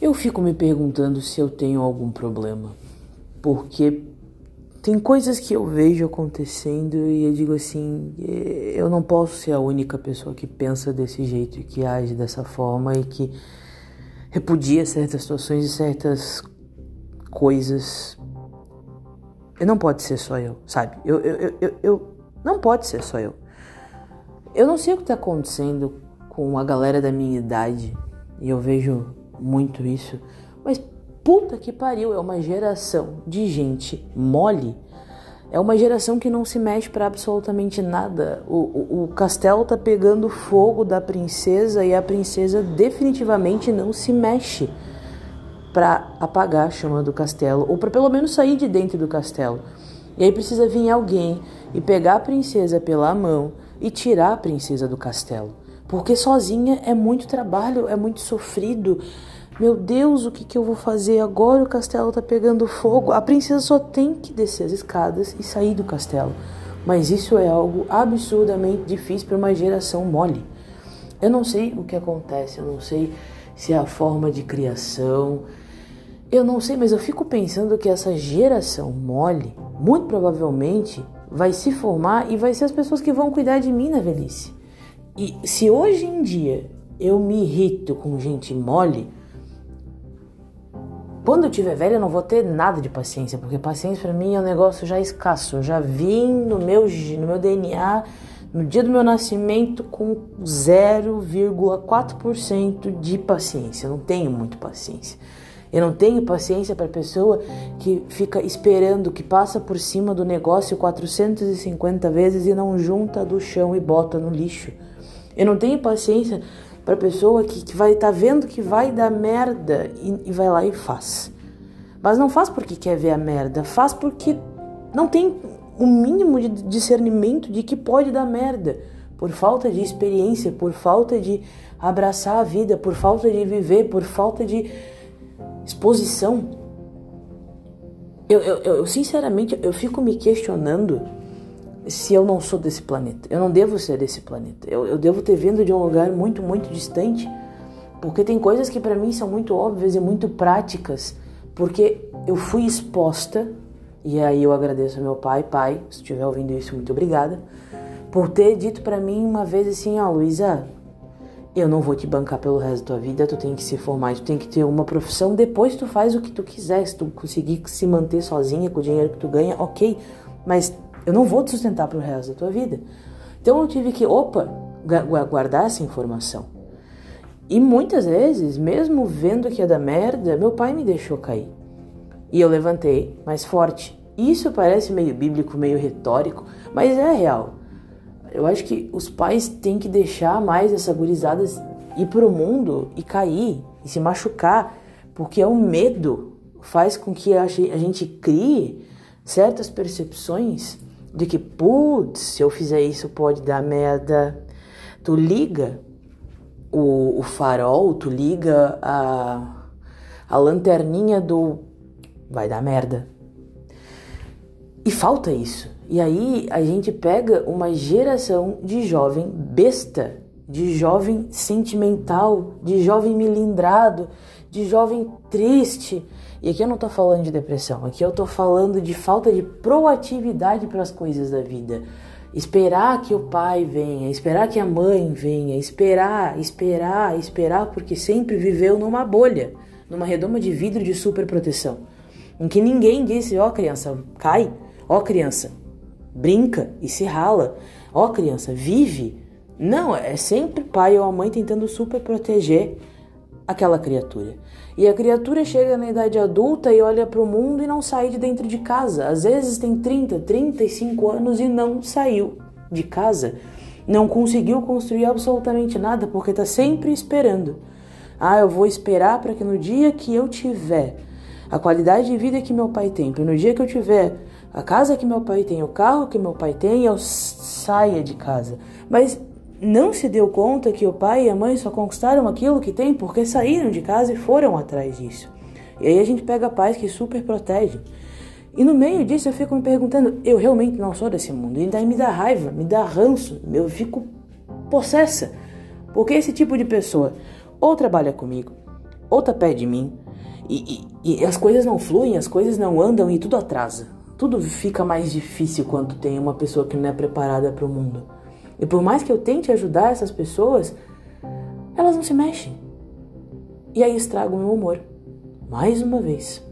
Eu fico me perguntando se eu tenho algum problema, porque tem coisas que eu vejo acontecendo e eu digo assim: eh, eu não posso ser a única pessoa que pensa desse jeito e que age dessa forma e que repudia certas situações e certas coisas. E não pode ser só eu, sabe? Eu, eu, eu, eu, não pode ser só eu. Eu não sei o que está acontecendo com a galera da minha idade e eu vejo muito isso, mas puta que pariu, é uma geração de gente mole. É uma geração que não se mexe para absolutamente nada. O, o, o, castelo tá pegando fogo da princesa e a princesa definitivamente não se mexe para apagar a chama do castelo ou para pelo menos sair de dentro do castelo. E aí precisa vir alguém e pegar a princesa pela mão e tirar a princesa do castelo. Porque sozinha é muito trabalho, é muito sofrido. Meu Deus, o que, que eu vou fazer agora? O castelo tá pegando fogo. A princesa só tem que descer as escadas e sair do castelo. Mas isso é algo absurdamente difícil para uma geração mole. Eu não sei o que acontece, eu não sei se é a forma de criação. Eu não sei, mas eu fico pensando que essa geração mole, muito provavelmente, vai se formar e vai ser as pessoas que vão cuidar de mim na velhice. E se hoje em dia eu me irrito com gente mole, quando eu tiver velha eu não vou ter nada de paciência, porque paciência para mim é um negócio já escasso. Eu já vim no meu, no meu DNA, no dia do meu nascimento, com 0,4% de paciência. Eu não tenho muito paciência. Eu não tenho paciência para pessoa que fica esperando, que passa por cima do negócio 450 vezes e não junta do chão e bota no lixo. Eu não tenho paciência para pessoa que, que vai estar tá vendo que vai dar merda e, e vai lá e faz. Mas não faz porque quer ver a merda, faz porque não tem o mínimo de discernimento de que pode dar merda, por falta de experiência, por falta de abraçar a vida, por falta de viver, por falta de exposição. Eu, eu, eu sinceramente eu fico me questionando se eu não sou desse planeta. Eu não devo ser desse planeta. Eu, eu devo ter vindo de um lugar muito, muito distante, porque tem coisas que para mim são muito óbvias e muito práticas, porque eu fui exposta, e aí eu agradeço ao meu pai, pai, se estiver ouvindo isso, muito obrigada, por ter dito para mim uma vez assim, ó, oh, Luísa, eu não vou te bancar pelo resto da tua vida, tu tem que se formar, tu tem que ter uma profissão, depois tu faz o que tu quiser, se tu conseguir se manter sozinha com o dinheiro que tu ganha, ok, mas eu não vou te sustentar pro resto da tua vida. Então eu tive que, opa, guardar essa informação. E muitas vezes, mesmo vendo que ia dar merda, meu pai me deixou cair. E eu levantei mais forte. Isso parece meio bíblico, meio retórico, mas é real. Eu acho que os pais têm que deixar mais essa gurizada ir pro mundo e cair e se machucar, porque é o medo faz com que a gente crie certas percepções de que, putz, se eu fizer isso pode dar merda. Tu liga o, o farol, tu liga a, a lanterninha do vai dar merda. E falta isso. E aí a gente pega uma geração de jovem besta, de jovem sentimental, de jovem milindrado, de jovem triste. E aqui eu não tô falando de depressão, aqui eu tô falando de falta de proatividade para as coisas da vida. Esperar que o pai venha, esperar que a mãe venha, esperar, esperar, esperar, porque sempre viveu numa bolha, numa redoma de vidro de superproteção, em que ninguém disse: ó oh, criança, cai, ó oh, criança, brinca e se rala. Ó, oh, criança, vive. Não, é sempre pai ou a mãe tentando super proteger aquela criatura. E a criatura chega na idade adulta e olha para o mundo e não sai de dentro de casa. Às vezes tem 30, 35 anos e não saiu de casa. Não conseguiu construir absolutamente nada porque está sempre esperando. Ah, eu vou esperar para que no dia que eu tiver a qualidade de vida que meu pai tem, para no dia que eu tiver a casa que meu pai tem, o carro que meu pai tem, eu saia de casa. Mas não se deu conta que o pai e a mãe só conquistaram aquilo que tem porque saíram de casa e foram atrás disso. E aí a gente pega pais que super protegem. E no meio disso eu fico me perguntando, eu realmente não sou desse mundo. E daí me dá raiva, me dá ranço, eu fico possessa. Porque esse tipo de pessoa ou trabalha comigo, ou tá perto de mim. E, e, e as coisas não fluem, as coisas não andam e tudo atrasa. Tudo fica mais difícil quando tem uma pessoa que não é preparada para o mundo. E por mais que eu tente ajudar essas pessoas, elas não se mexem. E aí estrago o meu humor. Mais uma vez.